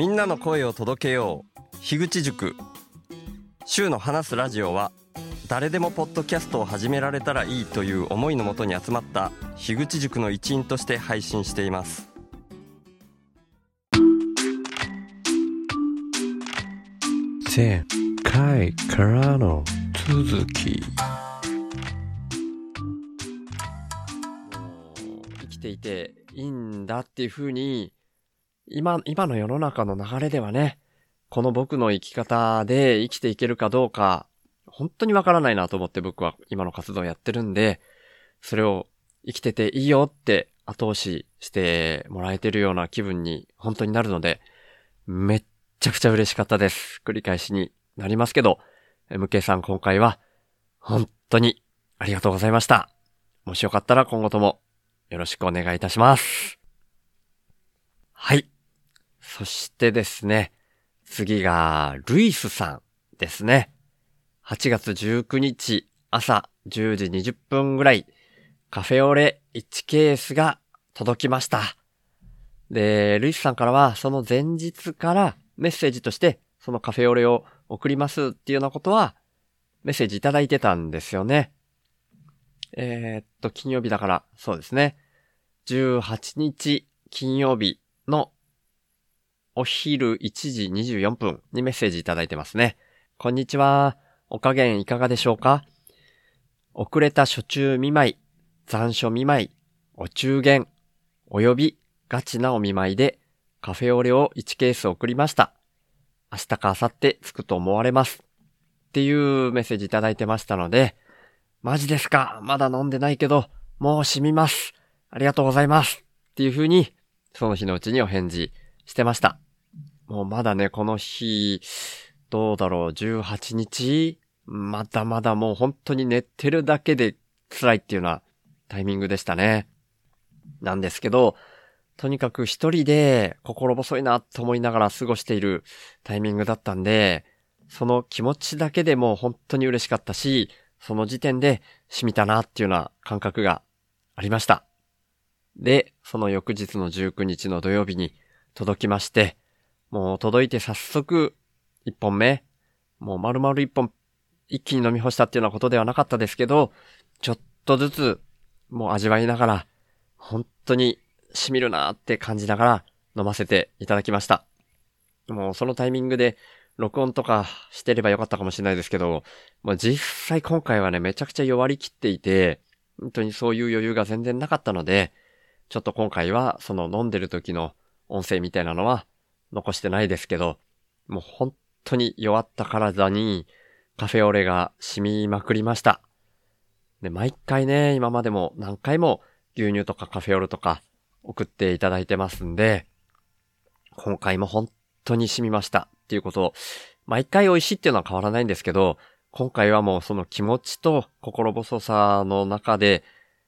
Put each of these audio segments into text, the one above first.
みんなの声を届けよう。樋口塾。週の話すラジオは誰でもポッドキャストを始められたらいいという思いのもとに集まった樋口塾の一員として配信しています。前回からの続き。生きていていいんだっていうふうに、今、今の世の中の流れではね、この僕の生き方で生きていけるかどうか、本当にわからないなと思って僕は今の活動やってるんで、それを生きてていいよって後押ししてもらえてるような気分に本当になるので、めっちゃくちゃ嬉しかったです。繰り返しになりますけど、MK さん今回は本当にありがとうございました。もしよかったら今後ともよろしくお願いいたします。はい。そしてですね、次が、ルイスさんですね。8月19日朝10時20分ぐらい、カフェオレ1ケースが届きました。で、ルイスさんからは、その前日からメッセージとして、そのカフェオレを送りますっていうようなことは、メッセージいただいてたんですよね。えーっと、金曜日だから、そうですね。18日金曜日のお昼1時24分にメッセージいただいてますね。こんにちは。お加減いかがでしょうか？遅れた初中見舞い、残暑見舞い、お中元、およびガチなお見舞いでカフェオレを1ケース送りました。明日か明後日着くと思われます。っていうメッセージいただいてましたので、マジですか？まだ飲んでないけど、もう染みます。ありがとうございます。っていう風に、その日のうちにお返事してました。もうまだね、この日、どうだろう、18日？まだまだもう本当に寝てるだけで辛いっていうようなタイミングでしたね。なんですけど、とにかく一人で心細いなと思いながら過ごしているタイミングだったんで、その気持ちだけでも本当に嬉しかったし、その時点で染みたなっていうような感覚がありました。で、その翌日の19日の土曜日に届きまして、もう届いて早速1本目、もう丸々1本一気に飲み干したっていうようなことではなかったですけど、ちょっとずつもう味わいながら、本当に染みるなーって感じながら飲ませていただきました。もうそのタイミングで録音とかしてればよかったかもしれないですけど、もう実際今回はね、めちゃくちゃ弱りきっていて、本当にそういう余裕が全然なかったので、ちょっと今回はその飲んでる時の音声みたいなのは残してないですけど、もう本当に弱った体にカフェオレが染みまくりました。で、毎回ね、今までも何回も牛乳とかカフェオレとか送っていただいてますんで、今回も本当に染みましたっていうことを、毎回美味しいっていうのは変わらないんですけど、今回はもうその気持ちと心細さの中で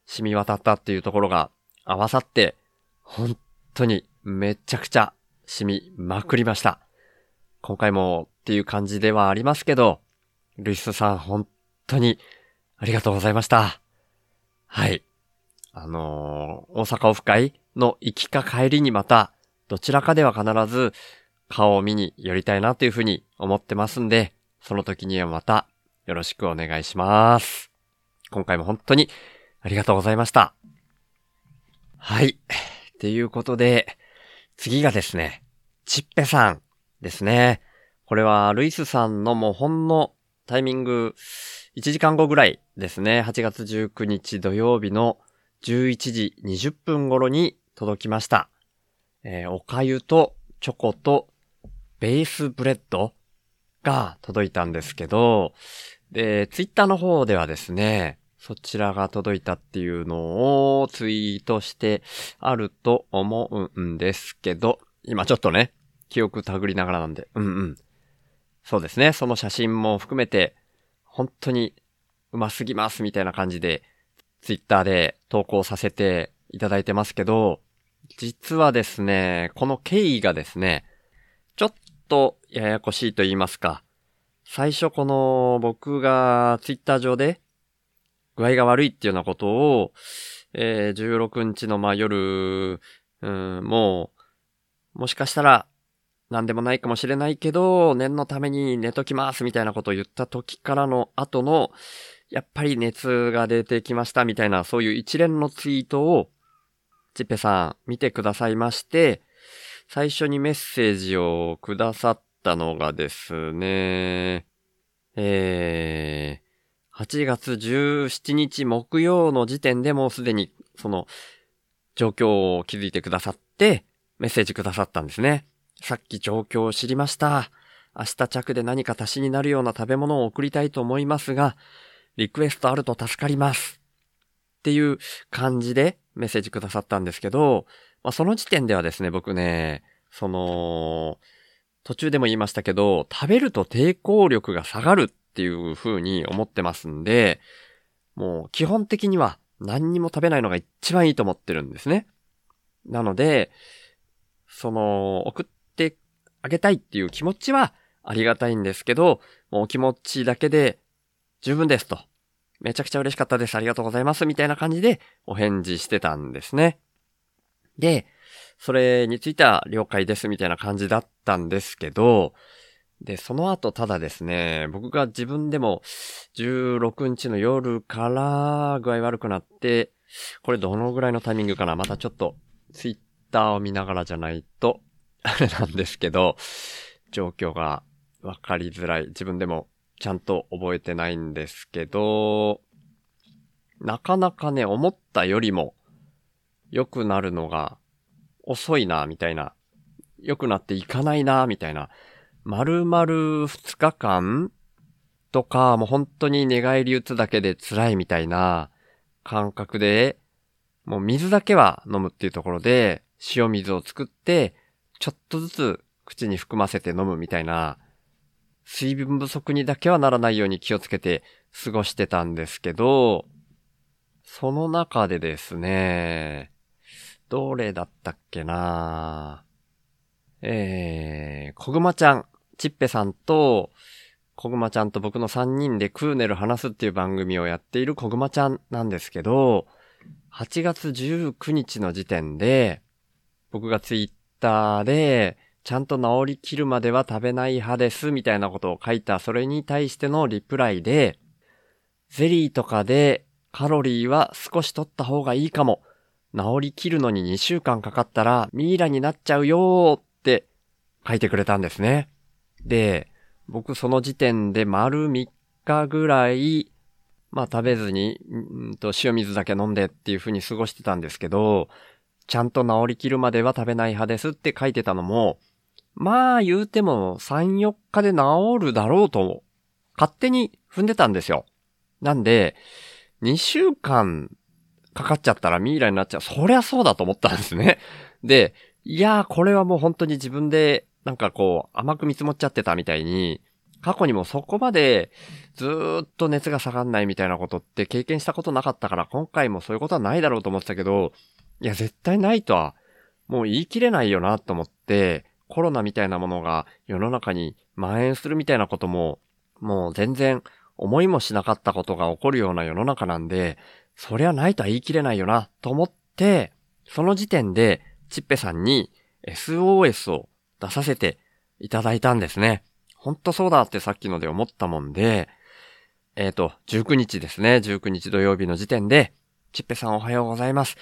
染み渡ったっていうところが合わさって、本当にめちゃくちゃ染みまくりました。今回もっていう感じではありますけど、ルイスさん本当にありがとうございました。はい。あのー大阪オフ会の行きか帰りにまた、どちらかでは必ず顔を見に寄りたいなというふうに思ってますんで、その時にはまたよろしくお願いします。今回も本当にありがとうございました。はい。っていうことで、次がですね、ちっぺさんですね。これはルイスさんのもうほんのタイミング1時間後ぐらいですね。8月19日土曜日の11時20分頃に届きました。えーおかゆとチョコとベースブレッドが届いたんですけど、で、ツイッターの方ではですね、そちらが届いたっていうのをツイートしてあると思うんですけど、今ちょっとね、記憶たぐりながらなんで、うんうん。そうですね、その写真も含めて、本当にうますぎますみたいな感じで、ツイッターで投稿させていただいてますけど、実はですね、この経緯がですね、ちょっとややこしいと言いますか、最初この僕がツイッター上で具合が悪いっていうようなことを、えー16日のまあ夜、うん、もう、もしかしたらなんでもないかもしれないけど、念のために寝ときますみたいなことを言った時からの後の、やっぱり熱が出てきましたみたいな、そういう一連のツイートを、ちっぺさん見てくださいまして、最初にメッセージをくださったのがですね、えー、8月17日木曜の時点でもうすでにその状況を気づいてくださって、メッセージくださったんですね。さっき状況を知りました。明日着で何か足しになるような食べ物を送りたいと思いますが、リクエストあると助かります。っていう感じでメッセージくださったんですけど、まあ、その時点ではですね、僕ね、その、途中でも言いましたけど、食べると抵抗力が下がるっていう風に思ってますんで、もう基本的には何にも食べないのが一番いいと思ってるんですね。なので、その、送ってあげたいっていう気持ちはありがたいんですけど、もう気持ちだけで十分ですと。めちゃくちゃ嬉しかったです。ありがとうございます。みたいな感じでお返事してたんですね。で、それについては了解ですみたいな感じだったんですけど、で、その後ただですね、僕が自分でも16日の夜から具合悪くなって、これどのぐらいのタイミングかなまたちょっとツイッターを見ながらじゃないと、あれなんですけど、状況がわかりづらい。自分でもちゃんと覚えてないんですけど、なかなかね、思ったよりも良くなるのが遅いな、みたいな。良くなっていかないな、みたいな。丸々2日間とか、もう本当に寝返り打つだけで辛いみたいな感覚で、もう水だけは飲むっていうところで、塩水を作って、ちょっとずつ口に含ませて飲むみたいな、水分不足にだけはならないように気をつけて過ごしてたんですけど、その中でですね、どれだったっけなえー、こぐまちゃん、ちっぺさんと、こぐまちゃんと僕の3人でクーネル話すっていう番組をやっているこぐまちゃんなんですけど、8月19日の時点で、僕がツイッターで、ちゃんと治りきるまでは食べない派ですみたいなことを書いた、それに対してのリプライで、ゼリーとかでカロリーは少し取った方がいいかも。治りきるのに2週間かかったらミイラになっちゃうよーって書いてくれたんですね。で、僕その時点で丸3日ぐらい、まあ食べずに、んと塩水だけ飲んでっていう風に過ごしてたんですけど、ちゃんと治りきるまでは食べない派ですって書いてたのも、まあ言うても3、4日で治るだろうと、勝手に踏んでたんですよ。なんで、2週間かかっちゃったらミイラになっちゃう。そりゃそうだと思ったんですね。で、いやー、これはもう本当に自分で、なんかこう、甘く見積もっちゃってたみたいに、過去にもそこまでずっと熱が下がんないみたいなことって経験したことなかったから、今回もそういうことはないだろうと思ってたけど、いや、絶対ないとは、もう言い切れないよなと思って、コロナみたいなものが世の中に蔓延するみたいなことも、もう全然思いもしなかったことが起こるような世の中なんで、そりゃないとは言い切れないよなと思って、その時点でチッペさんに SOS を出させていただいたんですね。ほんとそうだってさっきので思ったもんで、えっ、と、19日ですね。19日土曜日の時点で、チッペさんおはようございます。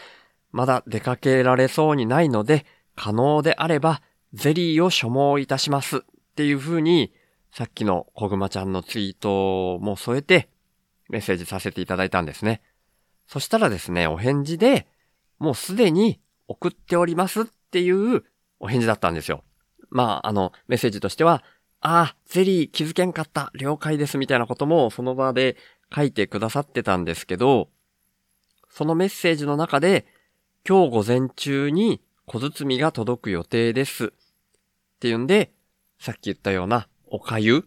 まだ出かけられそうにないので、可能であれば、ゼリーを所望いたします。っていう風に、さっきのこぐまちゃんのツイートも添えて、メッセージさせていただいたんですね。そしたらですね、お返事で、もうすでに送っておりますっていうお返事だったんですよ。まあ、あの、メッセージとしては、ああ、ゼリー気づけんかった、了解ですみたいなこともその場で書いてくださってたんですけど、そのメッセージの中で、今日午前中に小包が届く予定です。っていうんで、さっき言ったようなおかゆ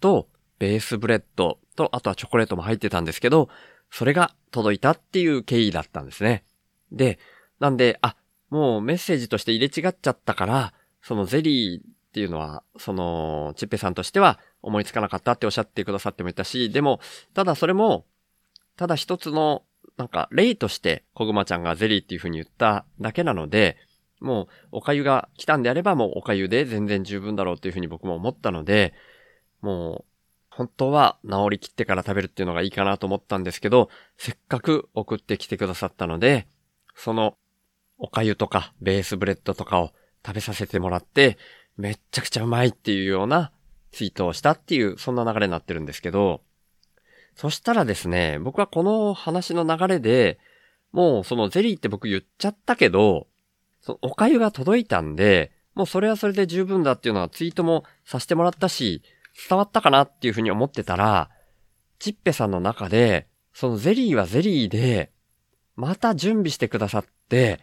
とベースブレッドとあとはチョコレートも入ってたんですけど、それが届いたっていう経緯だったんですね。で、なんで、あ、もうメッセージとして入れ違っちゃったから、そのゼリーっていうのは、その、チッペさんとしては思いつかなかったっておっしゃってくださってもいたし、でも、ただそれも、ただ一つの、なんか、例として、こぐまちゃんがゼリーっていう風に言っただけなので、もうお粥が来たんであればもうお粥で全然十分だろうっていうふうに僕も思ったので、もう本当は治りきってから食べるっていうのがいいかなと思ったんですけど、せっかく送ってきてくださったので、そのお粥とかベースブレッドとかを食べさせてもらって、めっちゃくちゃうまいっていうようなツイートをしたっていう、そんな流れになってるんですけど、そしたらですね、僕はこの話の流れで、もうそのゼリーって僕言っちゃったけど、そのお粥が届いたんで、もうそれはそれで十分だっていうのはツイートもさせてもらったし、伝わったかなっていうふうに思ってたら、チッペさんの中で、そのゼリーはゼリーで、また準備してくださって、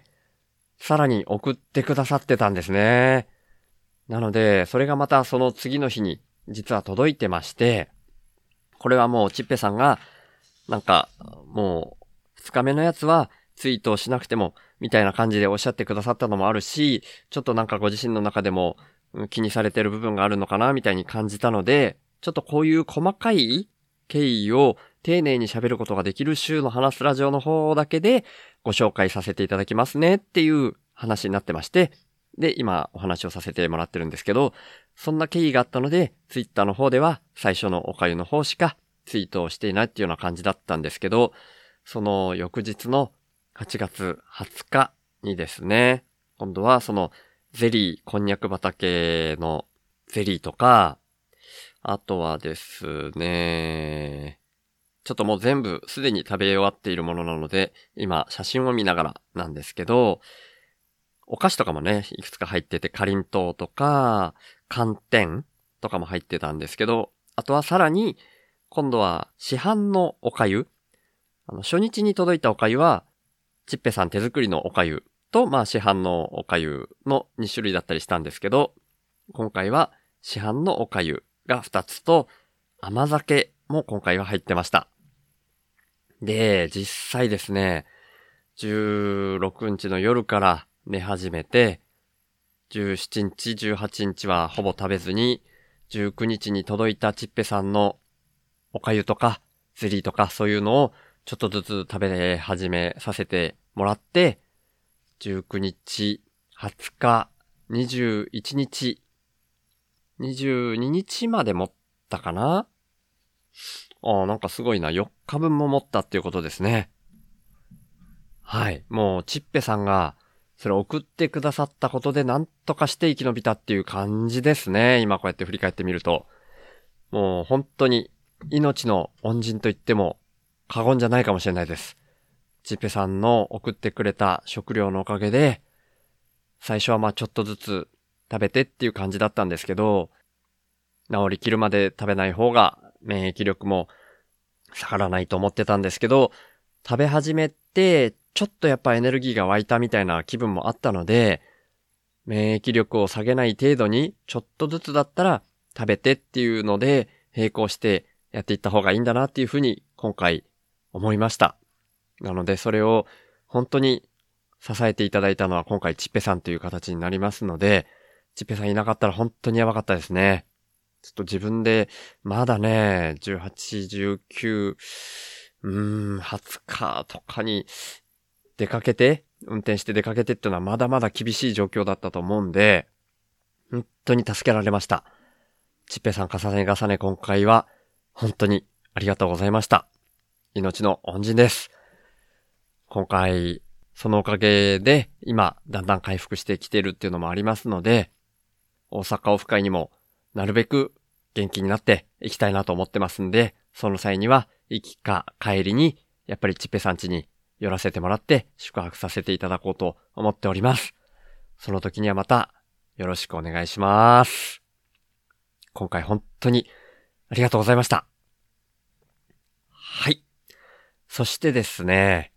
さらに送ってくださってたんですね。なので、それがまたその次の日に実は届いてまして、これはもうチッペさんが、なんか、もう、二日目のやつはツイートをしなくても、みたいな感じでおっしゃってくださったのもあるし、ちょっとなんかご自身の中でも気にされてる部分があるのかな、みたいに感じたので、ちょっとこういう細かい経緯を丁寧に喋ることができる週の話すラジオの方だけでご紹介させていただきますねっていう話になってまして、で、今お話をさせてもらってるんですけど、そんな経緯があったので、ツイッターの方では最初のおかゆの方しかツイートをしていないっていうような感じだったんですけど、その翌日の8月20日にですね、今度はそのゼリー、こんにゃく畑のゼリーとか、あとはですね、ちょっともう全部すでに食べ終わっているものなので、今写真を見ながらなんですけど、お菓子とかもね、いくつか入ってて、かりんとうとか、寒天とかも入ってたんですけど、あとはさらに、今度は市販のお粥。あの、初日に届いたお粥は、ちっぺさん手作りのお粥と、まあ市販のお粥の2種類だったりしたんですけど、今回は市販のお粥が2つと、甘酒も今回は入ってました。で、実際ですね、16日の夜から寝始めて、17日、18日はほぼ食べずに、19日に届いたチッペさんのおかゆとか、ゼリーとかそういうのをちょっとずつ食べ始めさせてもらって、19日、20日、21日、22日まで持ったかなああ、なんかすごいな。4日分も持ったっていうことですね。はい。もう、チッペさんが、それ送ってくださったことで何とかして生き延びたっていう感じですね。今こうやって振り返ってみると。もう本当に命の恩人と言っても過言じゃないかもしれないです。チッペさんの送ってくれた食料のおかげで、最初はまあちょっとずつ食べてっていう感じだったんですけど、治りきるまで食べない方が免疫力も下がらないと思ってたんですけど、食べ始めてちょっとやっぱエネルギーが湧いたみたいな気分もあったので、免疫力を下げない程度に、ちょっとずつだったら食べてっていうので、並行してやっていった方がいいんだなっていうふうに今回思いました。なのでそれを本当に支えていただいたのは今回チッペさんという形になりますので、チッペさんいなかったら本当にやばかったですね。ちょっと自分で、まだね、18、19、うーん、20日とかに出かけて、運転して出かけてっていうのはまだまだ厳しい状況だったと思うんで、本当に助けられました。ちっぺさん重ね重ね今回は本当にありがとうございました。命の恩人です。今回、そのおかげで今だんだん回復してきてるっていうのもありますので、大阪オフ会にもなるべく元気になっていきたいなと思ってますんで、その際には行きか帰りにやっぱりちっぺさん家に寄らせてもらって宿泊させていただこうと思っております。その時にはまたよろしくお願いします。今回本当にありがとうございました。はい。そしてですね、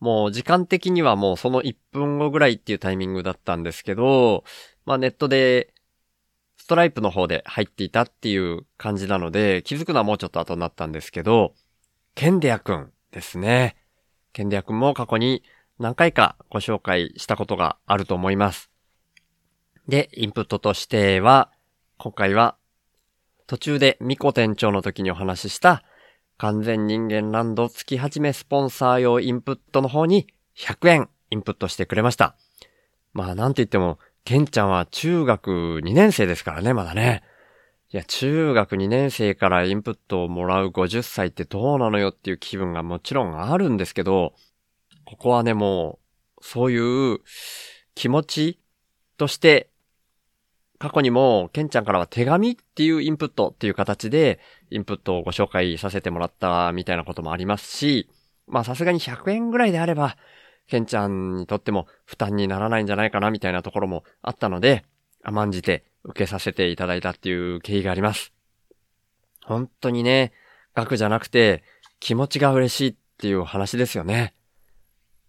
もう時間的にはもうその1分後ぐらいっていうタイミングだったんですけど、まあネットでストライプの方で入っていたっていう感じなので、気づくのはもうちょっと後になったんですけど、ケンデアくんですね。ケンデア君も過去に何回かご紹介したことがあると思います。で、インプットとしては、今回は途中でミコ店長の時にお話しした完全人間ランド月始めスポンサー用インプットの方に100円インプットしてくれました。まあなんて言っても、ケンちゃんは中学2年生ですからね、まだね。いや、中学2年生からインプットをもらう50歳ってどうなのよっていう気分がもちろんあるんですけど、ここはね、もう、そういう気持ちとして、過去にも、ケンちゃんからは手紙っていうインプットっていう形で、インプットをご紹介させてもらったみたいなこともありますし、まあさすがに100円ぐらいであれば、ケンちゃんにとっても負担にならないんじゃないかなみたいなところもあったので、甘んじて受けさせていただいたっていう経緯があります。本当にね、額じゃなくて気持ちが嬉しいっていう話ですよね。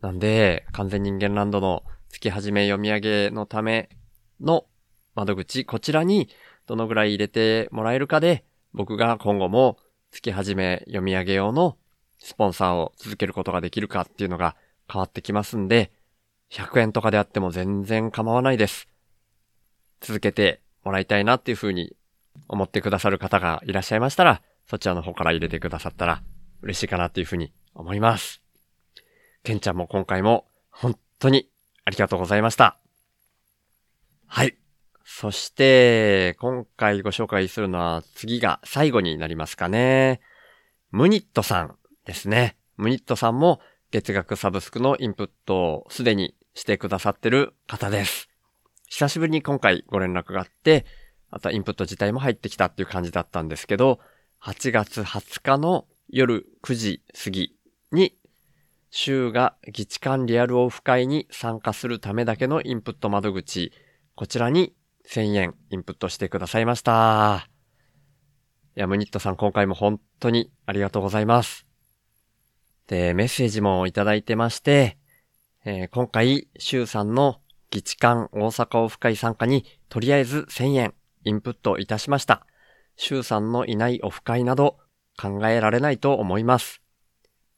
なんで、完全人間ランドの月始め読み上げのための窓口、こちらにどのぐらい入れてもらえるかで、僕が今後も月始め読み上げ用のスポンサーを続けることができるかっていうのが変わってきますんで、100円とかであっても全然構わないです。続けてもらいたいなっていうふうに思ってくださる方がいらっしゃいましたら、そちらの方から入れてくださったら嬉しいかなっていうふうに思います。ケンちゃんも今回も本当にありがとうございました。はい。そして、今回ご紹介するのは次が最後になりますかね。ムニットさんですね。ムニットさんも月額サブスクのインプットをすでにしてくださってる方です。久しぶりに今回ご連絡があって、あとインプット自体も入ってきたっていう感じだったんですけど、8月20日の夜9時過ぎに、週が議地間リアルオフ会に参加するためだけのインプット窓口、こちらに1000円インプットしてくださいました。いや、ムニットさん今回も本当にありがとうございます。で、メッセージもいただいてまして、えー今回、週さんの議地間大阪オフ会参加にとりあえず1000円インプットいたしました。週さんのいないオフ会など考えられないと思います。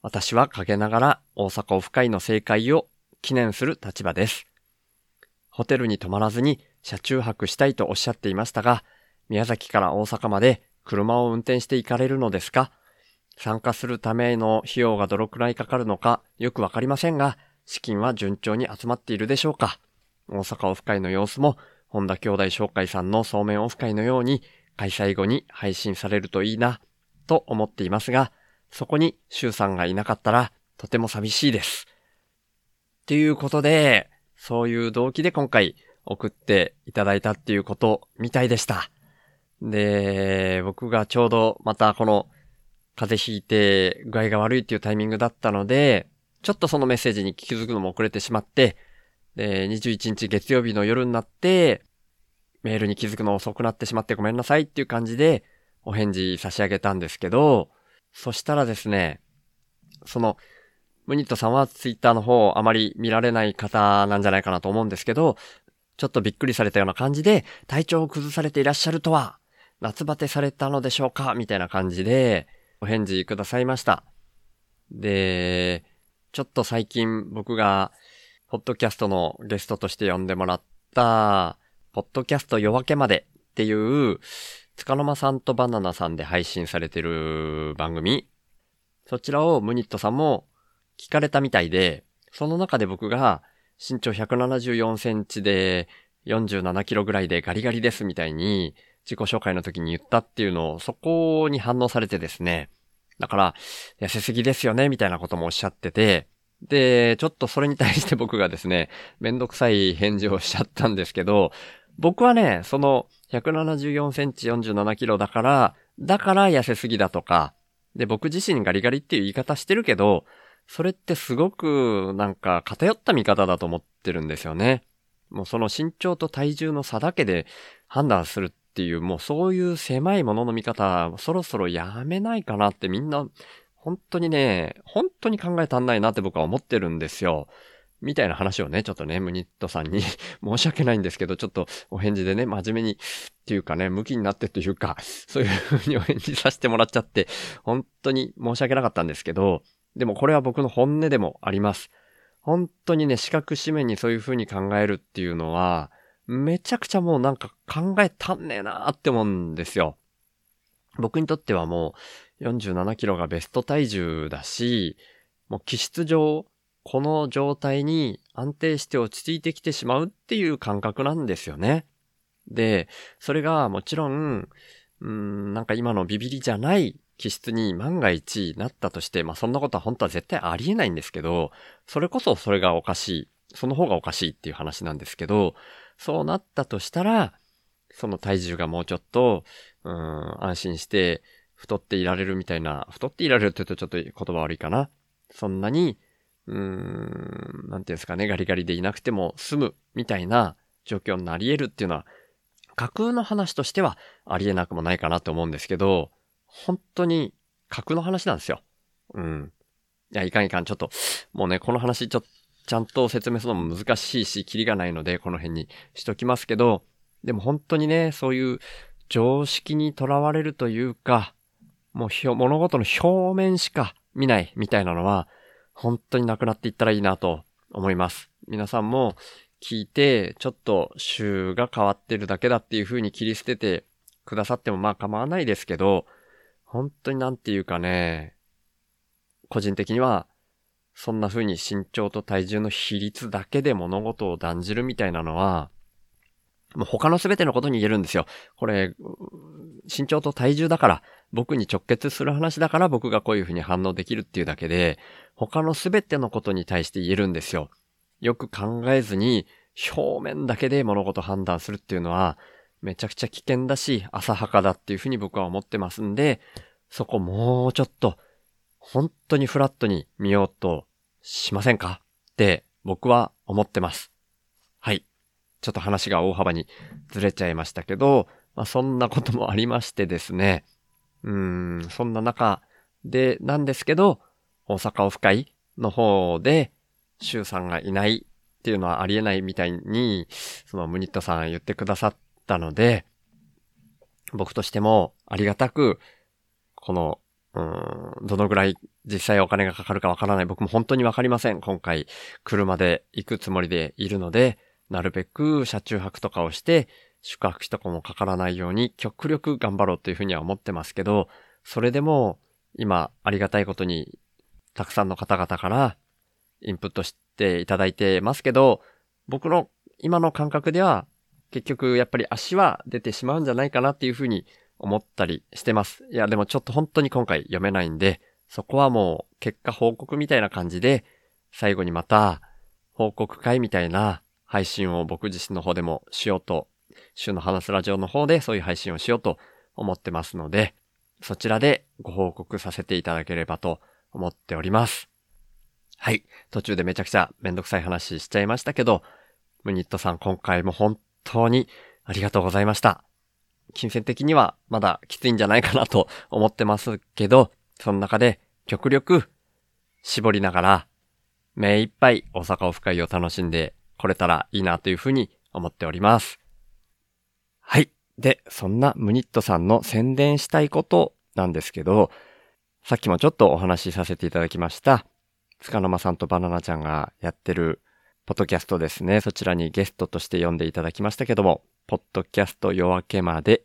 私は陰ながら大阪オフ会の正解を記念する立場です。ホテルに泊まらずに車中泊したいとおっしゃっていましたが、宮崎から大阪まで車を運転して行かれるのですか？参加するための費用がどのくらいかかるのかよくわかりませんが、資金は順調に集まっているでしょうか大阪オフ会の様子も、本田兄弟紹介さんのそうめんオフ会のように、開催後に配信されるといいな、と思っていますが、そこに周さんがいなかったら、とても寂しいです。っていうことで、そういう動機で今回送っていただいたっていうことみたいでした。で、僕がちょうどまたこの風邪ひいて具合が悪いっていうタイミングだったので、ちょっとそのメッセージに気づくのも遅れてしまって、で、21日月曜日の夜になって、メールに気づくの遅くなってしまってごめんなさいっていう感じでお返事差し上げたんですけど、そしたらですね、その、ムニットさんはツイッターの方あまり見られない方なんじゃないかなと思うんですけど、ちょっとびっくりされたような感じで、体調を崩されていらっしゃるとは、夏バテされたのでしょうかみたいな感じで、お返事くださいました。で、ちょっと最近僕が、ポッドキャストのゲストとして呼んでもらった、ポッドキャスト夜明けまでっていう、つかの間さんとバナナさんで配信されてる番組。そちらをムニットさんも聞かれたみたいで、その中で僕が身長174センチで47キロぐらいでガリガリですみたいに自己紹介の時に言ったっていうのをそこに反応されてですね。だから、痩せすぎですよねみたいなこともおっしゃってて、で、ちょっとそれに対して僕がですね、めんどくさい返事をしちゃったんですけど、僕はね、その174センチ47キロだから、だから痩せすぎだとか、で、僕自身ガリガリっていう言い方してるけど、それってすごくなんか偏った見方だと思ってるんですよね。もうその身長と体重の差だけで判断するっていう、もうそういう狭いものの見方、そろそろやめないかなってみんな、本当にね、本当に考え足んないなって僕は思ってるんですよ。みたいな話をね、ちょっとね、ムニットさんに 申し訳ないんですけど、ちょっとお返事でね、真面目にっていうかね、向きになってっていうか、そういう風にお返事させてもらっちゃって、本当に申し訳なかったんですけど、でもこれは僕の本音でもあります。本当にね、四角紙面にそういう風に考えるっていうのは、めちゃくちゃもうなんか考えたんねえなーって思うんですよ。僕にとってはもう47キロがベスト体重だし、もう気質上、この状態に安定して落ち着いてきてしまうっていう感覚なんですよね。で、それがもちろん、うん、なんか今のビビリじゃない気質に万が一なったとして、まあそんなことは本当は絶対ありえないんですけど、それこそそれがおかしい。その方がおかしいっていう話なんですけど、そうなったとしたら、その体重がもうちょっと、うん、安心して太っていられるみたいな、太っていられるって言うとちょっと言葉悪いかな。そんなに、うーん、なんていうんですかね、ガリガリでいなくても済むみたいな状況になり得るっていうのは、架空の話としてはありえなくもないかなと思うんですけど、本当に架空の話なんですよ。うん。いや、いかんいかん。ちょっと、もうね、この話ちょっと、ちゃんと説明するのも難しいし、キリがないので、この辺にしときますけど、でも本当にね、そういう常識にとらわれるというか、もう物事の表面しか見ないみたいなのは、本当になくなっていったらいいなと思います。皆さんも聞いて、ちょっと週が変わってるだけだっていう風に切り捨ててくださってもまあ構わないですけど、本当になんていうかね、個人的には、そんな風に身長と体重の比率だけで物事を断じるみたいなのは、もう他の全てのことに言えるんですよ。これ、身長と体重だから、僕に直結する話だから僕がこういう風に反応できるっていうだけで、他の全てのことに対して言えるんですよ。よく考えずに、表面だけで物事判断するっていうのは、めちゃくちゃ危険だし、浅はかだっていう風に僕は思ってますんで、そこもうちょっと、本当にフラットに見ようとしませんか？って僕は思ってます。はい。ちょっと話が大幅にずれちゃいましたけど、まあ、そんなこともありましてですね。うーん、そんな中で、なんですけど、大阪オフ会の方で、シュウさんがいないっていうのはありえないみたいに、そのムニットさん言ってくださったので、僕としてもありがたく、この、うん、どのぐらい実際お金がかかるかわからない。僕も本当にわかりません。今回、車で行くつもりでいるので、なるべく車中泊とかをして、宿泊費とかもかからないように極力頑張ろうというふうには思ってますけど、それでも今ありがたいことにたくさんの方々からインプットしていただいてますけど、僕の今の感覚では結局やっぱり足は出てしまうんじゃないかなっていうふうに思ったりしてます。いやでもちょっと本当に今回読めないんで、そこはもう結果報告みたいな感じで最後にまた報告会みたいな配信を僕自身の方でもしようと、週の話すラジオの方でそういう配信をしようと思ってますので、そちらでご報告させていただければと思っております。はい。途中でめちゃくちゃめんどくさい話しちゃいましたけど、ムニットさん今回も本当にありがとうございました。金銭的にはまだきついんじゃないかなと思ってますけど、その中で極力絞りながら目いっぱい大阪オフ会を楽しんで来れたらいいなというふうに思っております。はい。で、そんなムニットさんの宣伝したいことなんですけど、さっきもちょっとお話しさせていただきました、つかの間さんとバナナちゃんがやってるポッドキャストですね。そちらにゲストとして呼んでいただきましたけども、ポッドキャスト夜明けまで、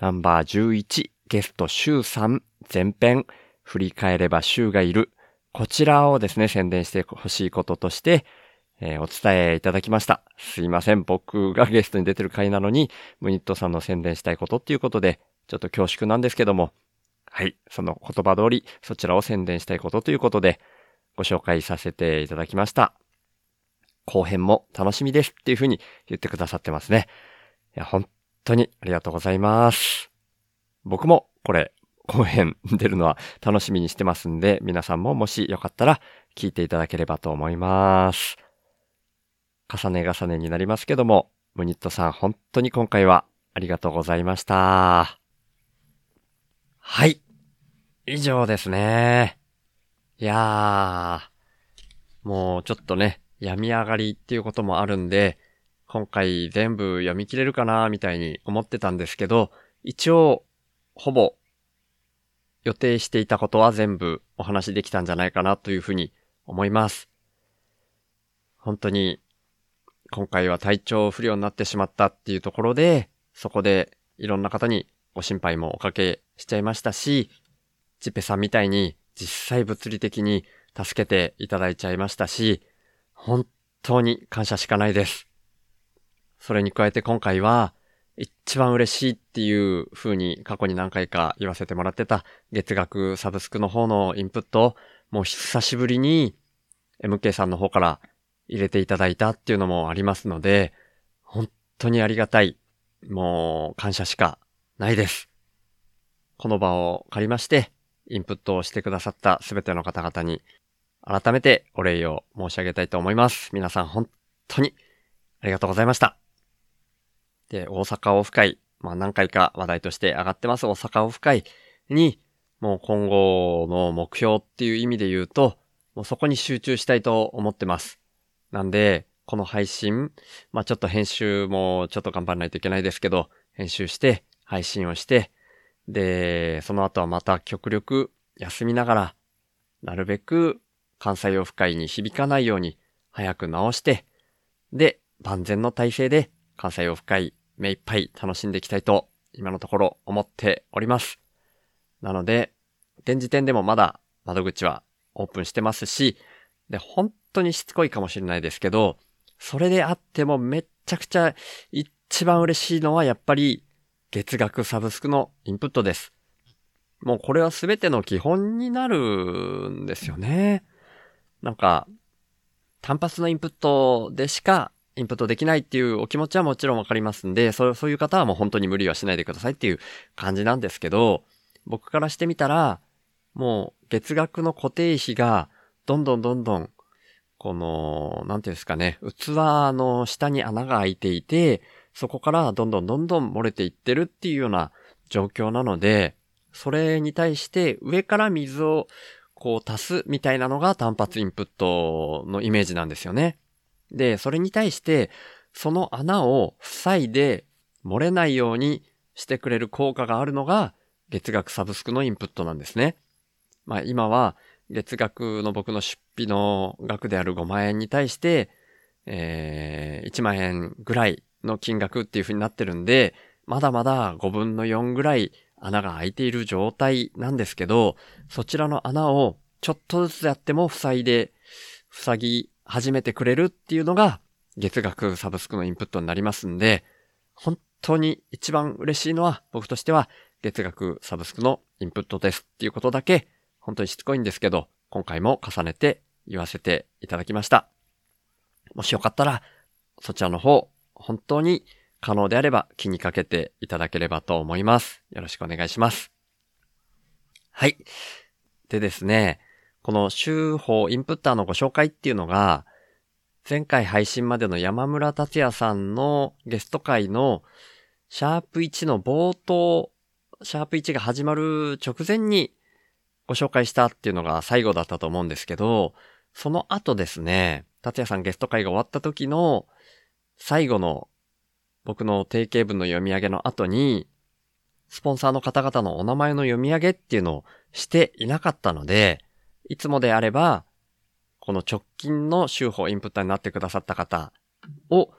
ナンバー11、ゲスト週3、前編、振り返れば週がいる。こちらをですね、宣伝してほしいこととして、えー、お伝えいただきました。すいません。僕がゲストに出てる回なのに、ムニットさんの宣伝したいことっていうことで、ちょっと恐縮なんですけども、はい。その言葉通り、そちらを宣伝したいことということで、ご紹介させていただきました。後編も楽しみですっていうふうに言ってくださってますね。いや、本当にありがとうございます。僕もこれ、後編出るのは楽しみにしてますんで、皆さんももしよかったら聞いていただければと思います。重ね重ねになりますけども、ムニットさん本当に今回はありがとうございました。はい。以上ですね。いやー、もうちょっとね、病み上がりっていうこともあるんで、今回全部読み切れるかなみたいに思ってたんですけど、一応、ほぼ予定していたことは全部お話できたんじゃないかなというふうに思います。本当に今回は体調不良になってしまったっていうところで、そこでいろんな方にご心配もおかけしちゃいましたし、ジペさんみたいに実際物理的に助けていただいちゃいましたし、本当に感謝しかないです。それに加えて今回は、一番嬉しいっていう風に過去に何回か言わせてもらってた月額サブスクの方のインプットをもう久しぶりに MK さんの方から入れていただいたっていうのもありますので、本当にありがたい。もう感謝しかないです。この場を借りまして、インプットをしてくださったすべての方々に改めてお礼を申し上げたいと思います。皆さん本当にありがとうございました。で、大阪オフ会、まあ何回か話題として上がってます大阪オフ会に、もう今後の目標っていう意味で言うと、もうそこに集中したいと思ってます。なんで、この配信、まあちょっと編集もちょっと頑張らないといけないですけど、編集して、配信をして、で、その後はまた極力休みながら、なるべく関西オフ会に響かないように早く直して、で、万全の体制で関西オフ会目いっぱい楽しんでいきたいと今のところ思っております。なので、現時点でもまだ窓口はオープンしてますし、で、本当にしつこいかもしれないですけど、それであってもめっちゃくちゃ一番嬉しいのはやっぱり月額サブスクのインプットです。もうこれは全ての基本になるんですよね。なんか、単発のインプットでしかインプットできないっていうお気持ちはもちろんわかりますんで、そういう方はもう本当に無理はしないでくださいっていう感じなんですけど、僕からしてみたら、もう月額の固定費がどんどんどんどん、この、なんていうんですかね、器の下に穴が開いていて、そこからどんどんどんどん漏れていってるっていうような状況なので、それに対して上から水をこう足すみたいなのが単発インプットのイメージなんですよね。で、それに対して、その穴を塞いで漏れないようにしてくれる効果があるのが月額サブスクのインプットなんですね。まあ今は月額の僕の出費の額である5万円に対して、えー、1万円ぐらいの金額っていう風になってるんで、まだまだ5分の4ぐらい穴が開いている状態なんですけど、そちらの穴をちょっとずつやっても塞いで、塞ぎ始めてくれるっていうのが月額サブスクのインプットになりますんで、本当に一番嬉しいのは僕としては月額サブスクのインプットですっていうことだけ本当にしつこいんですけど、今回も重ねて言わせていただきました。もしよかったらそちらの方本当に可能であれば気にかけていただければと思います。よろしくお願いします。はい。でですね、この週報インプッターのご紹介っていうのが、前回配信までの山村達也さんのゲスト会のシャープ1の冒頭、シャープ1が始まる直前にご紹介したっていうのが最後だったと思うんですけど、その後ですね、達也さんゲスト会が終わった時の最後の僕の定型文の読み上げの後に、スポンサーの方々のお名前の読み上げっていうのをしていなかったので、いつもであれば、この直近の週報インプッターになってくださった方を、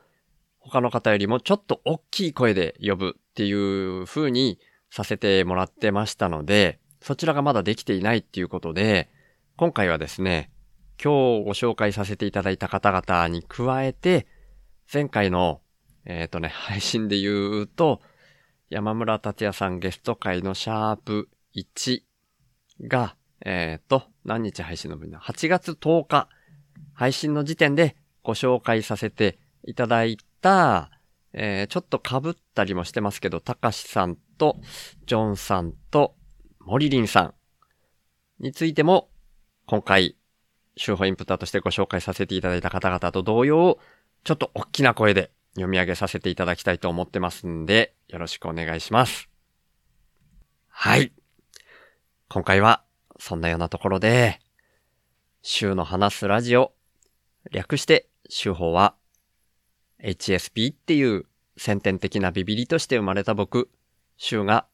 他の方よりもちょっと大きい声で呼ぶっていう風にさせてもらってましたので、そちらがまだできていないっていうことで、今回はですね、今日ご紹介させていただいた方々に加えて、前回のえっ、とね、配信で言うと、山村達也さんゲスト会のシャープ1が、えっ、と、何日配信の分だ ?8 月10日配信の時点でご紹介させていただいた、えー、ちょっと被ったりもしてますけど、たかしさんと、ジョンさんと、モリリンさんについても、今回、週報インプターとしてご紹介させていただいた方々と同様、ちょっと大きな声で読み上げさせていただきたいと思ってますんで、よろしくお願いします。はい。今回は、そんなようなところで、週の話すラジオ、略して、週報は、HSP っていう先天的なビビリとして生まれた僕、週が、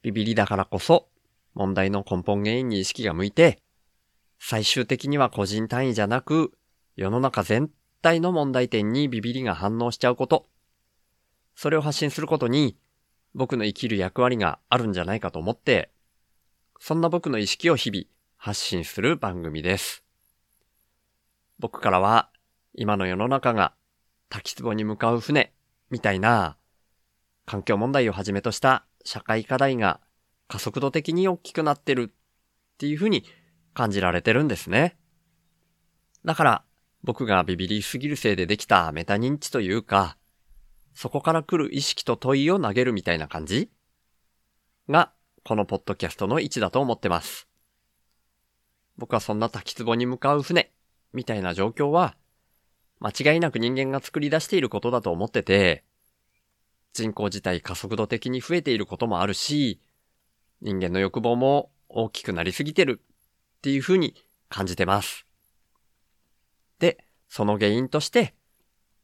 ビビリだからこそ、問題の根本原因に意識が向いて、最終的には個人単位じゃなく、世の中全体の問題点にビビリが反応しちゃうこと。それを発信することに僕の生きる役割があるんじゃないかと思って、そんな僕の意識を日々発信する番組です。僕からは今の世の中が滝壺に向かう船みたいな環境問題をはじめとした社会課題が加速度的に大きくなってるっていうふうに感じられてるんですね。だから僕がビビりすぎるせいでできたメタ認知というか、そこから来る意識と問いを投げるみたいな感じが、このポッドキャストの位置だと思ってます。僕はそんな滝壺に向かう船、みたいな状況は、間違いなく人間が作り出していることだと思ってて、人口自体加速度的に増えていることもあるし、人間の欲望も大きくなりすぎてるっていうふうに感じてます。で、その原因として、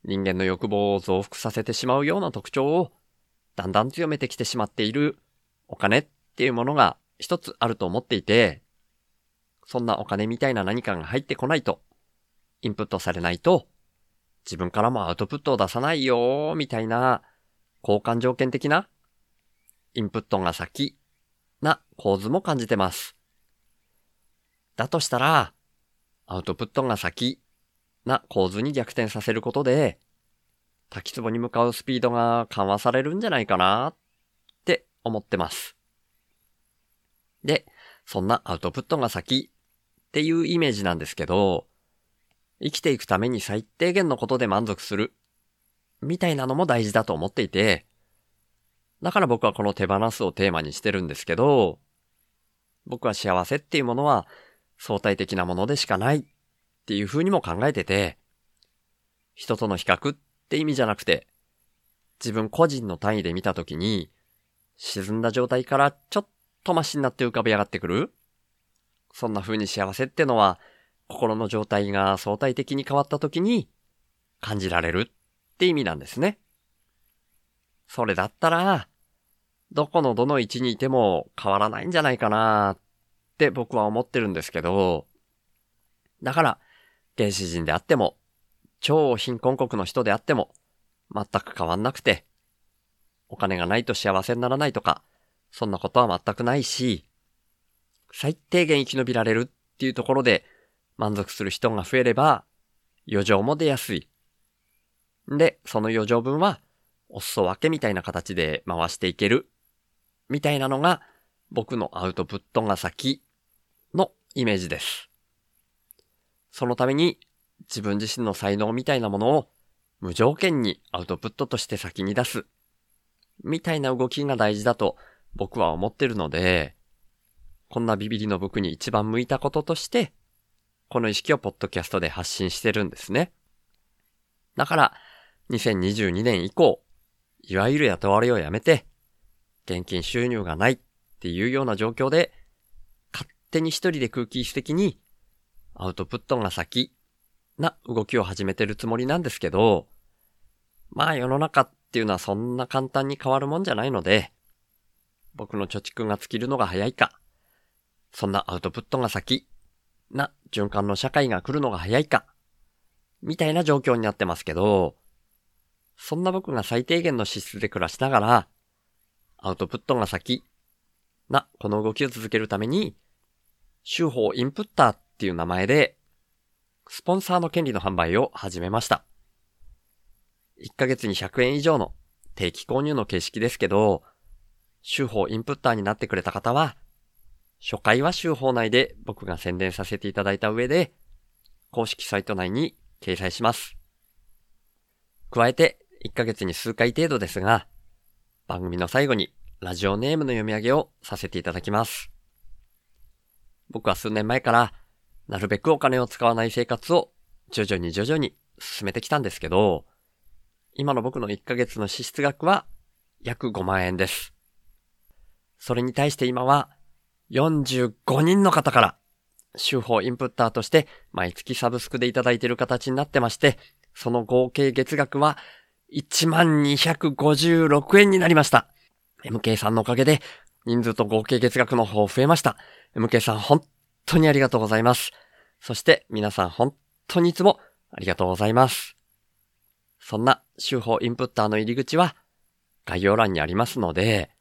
人間の欲望を増幅させてしまうような特徴をだんだん強めてきてしまっているお金っっていうものが一つあると思っていて、そんなお金みたいな何かが入ってこないと、インプットされないと、自分からもアウトプットを出さないよーみたいな交換条件的なインプットが先な構図も感じてます。だとしたら、アウトプットが先な構図に逆転させることで、滝壺に向かうスピードが緩和されるんじゃないかなって思ってます。で、そんなアウトプットが先っていうイメージなんですけど、生きていくために最低限のことで満足する。みたいなのも大事だと思っていて、だから僕はこの手放すをテーマにしてるんですけど、僕は幸せっていうものは相対的なものでしかないっていう風にも考えてて、人との比較って意味じゃなくて、自分個人の単位で見たときに、沈んだ状態からちょっとマシになって浮かび上がってくる？そんな風に幸せってのは、心の状態が相対的に変わった時に感じられるって意味なんですね。それだったら、どこのどの位置にいても変わらないんじゃないかなって僕は思ってるんですけど、だから、原始人であっても、超貧困国の人であっても、全く変わんなくて、お金がないと幸せにならないとか、そんなことは全くないし、最低限生き延びられるっていうところで満足する人が増えれば、余剰も出やすい。で、その余剰分は、お裾分けみたいな形で回していける。みたいなのが、僕のアウトプットが先のイメージです。そのために、自分自身の才能みたいなものを無条件にアウトプットとして先に出す。みたいな動きが大事だと僕は思ってるので、こんなビビリの僕に一番向いたこととして、この意識をポッドキャストで発信してるんですね。だから、2022年以降、いわゆる雇われをやめて、現金収入がないっていうような状況で、勝手に一人で空気質的にアウトプットが先な動きを始めてるつもりなんですけど、まあ世の中っていうのはそんな簡単に変わるもんじゃないので、僕の貯蓄が尽きるのが早いか、そんなアウトプットが先。な循環の社会が来るのが早いか、みたいな状況になってますけど、そんな僕が最低限の資質で暮らしながら、アウトプットが先。なこの動きを続けるために、手法インプッターっていう名前で、スポンサーの権利の販売を始めました。1ヶ月に100円以上の定期購入の形式ですけど、手法インプッターになってくれた方は、初回は週報内で僕が宣伝させていただいた上で、公式サイト内に掲載します。加えて、1ヶ月に数回程度ですが、番組の最後にラジオネームの読み上げをさせていただきます。僕は数年前から、なるべくお金を使わない生活を徐々に徐々に進めてきたんですけど、今の僕の1ヶ月の支出額は約5万円です。それに対して今は45人の方から、手法インプッターとして毎月サブスクでいただいている形になってまして、その合計月額は1256円になりました。MK さんのおかげで人数と合計月額の方増えました。MK さん本当にありがとうございます。そして皆さん本当にいつもありがとうございます。そんな手法インプッターの入り口は概要欄にありますので、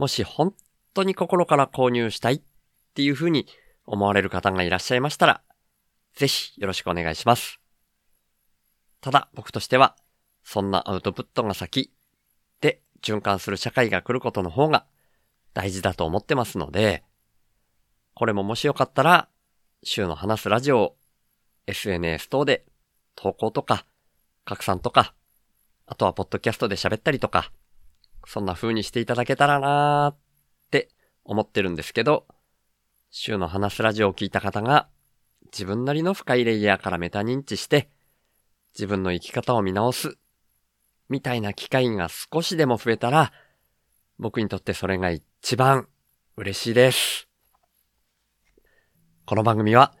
もし本当に心から購入したいっていうふうに思われる方がいらっしゃいましたら、ぜひよろしくお願いします。ただ僕としては、そんなアウトプットが先で循環する社会が来ることの方が大事だと思ってますので、これももしよかったら、週の話すラジオを SNS 等で投稿とか拡散とか、あとはポッドキャストで喋ったりとか、そんな風にしていただけたらなーって思ってるんですけど、週の話すラジオを聞いた方が自分なりの深いレイヤーからメタ認知して自分の生き方を見直すみたいな機会が少しでも増えたら僕にとってそれが一番嬉しいです。この番組は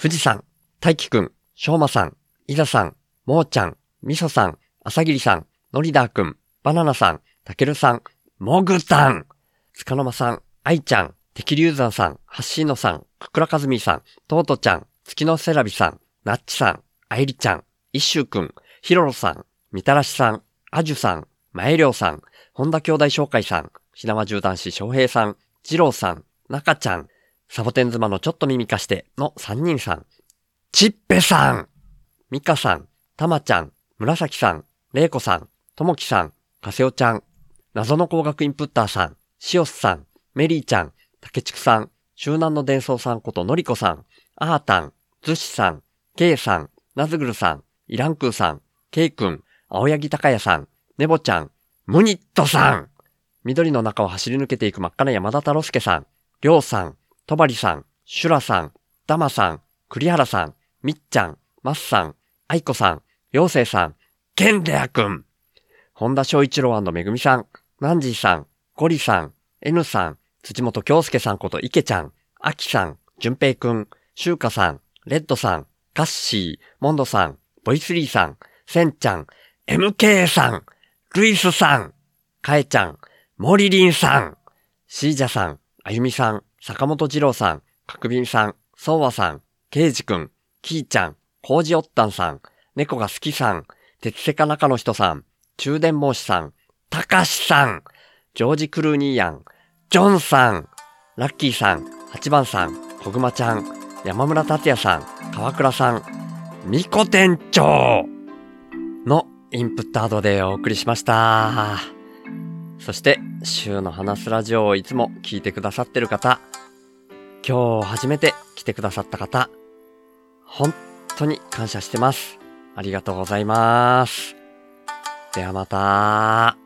富士山、大輝くん、しょうまさん、いざさん、もーちゃん、みそさん、あさぎりさん、のりだーくん、バナナさん、たけるさん、もぐたん、つかの間さん、あいちゃん、てきりゅうざんさん、はっしーのさん、くくらかずみさん、とうとちゃん、月のせらびさん、なっちさん、あいりちゃん、いっしゅうくん、ひろろさん、みたらしさん、あじゅさん、まえりょうさん、本田兄弟紹介さん、ひなわじゅう男子翔平さん、じろうさん、なかちゃん、サボテン妻のちょっと耳貸しての3人さん、ちっぺさん、みかさん、たまちゃん、むらさきさん、れいこさん、ともきさん、かせおちゃん、謎の工学インプッターさん、しおすさん、メリーちゃん、たけちくさん、周南の伝送さんことのりこさん、あーたん、ずしさん、けいさん、なずぐるさん、いらんくーさん、けいくん、青柳高也さん、ねぼちゃん、ムニットさん、緑の中を走り抜けていく真っ赤な山田太郎介さん、りょうさん、とばりさん、シュラさん、ダマさん、栗原さん、みっちゃん、まっさん、あいこさん、ようせいさん、ケンレアくん、本田翔一郎めぐみさん、ナンジーさん、ゴリさん、N さん、辻本京介さんこと池ちゃん、あきさん、じゅんぺいくん、しゅうかさん、レッドさん、カッシー、モンドさん、ボイスリーさん、センちゃん、MK さん、ルイスさん、かえちゃん、モリリンさん、シージャさん、あゆみさん、坂本二郎さん、かくびんさん、そうわさん、ケイジくん、キーちゃん、コージおったんさん、猫が好きさん、鉄セカ中の人さん、中電申しさん、たかしさん、ジョージ・クルーニーヤン、ジョンさん、ラッキーさん、八番さん、こぐまちゃん、山村達也さん、川倉さん、みこ店長のインプットアドでお送りしました。そして、週の話すラジオをいつも聞いてくださってる方、今日初めて来てくださった方、本当に感謝してます。ありがとうございます。ではまた。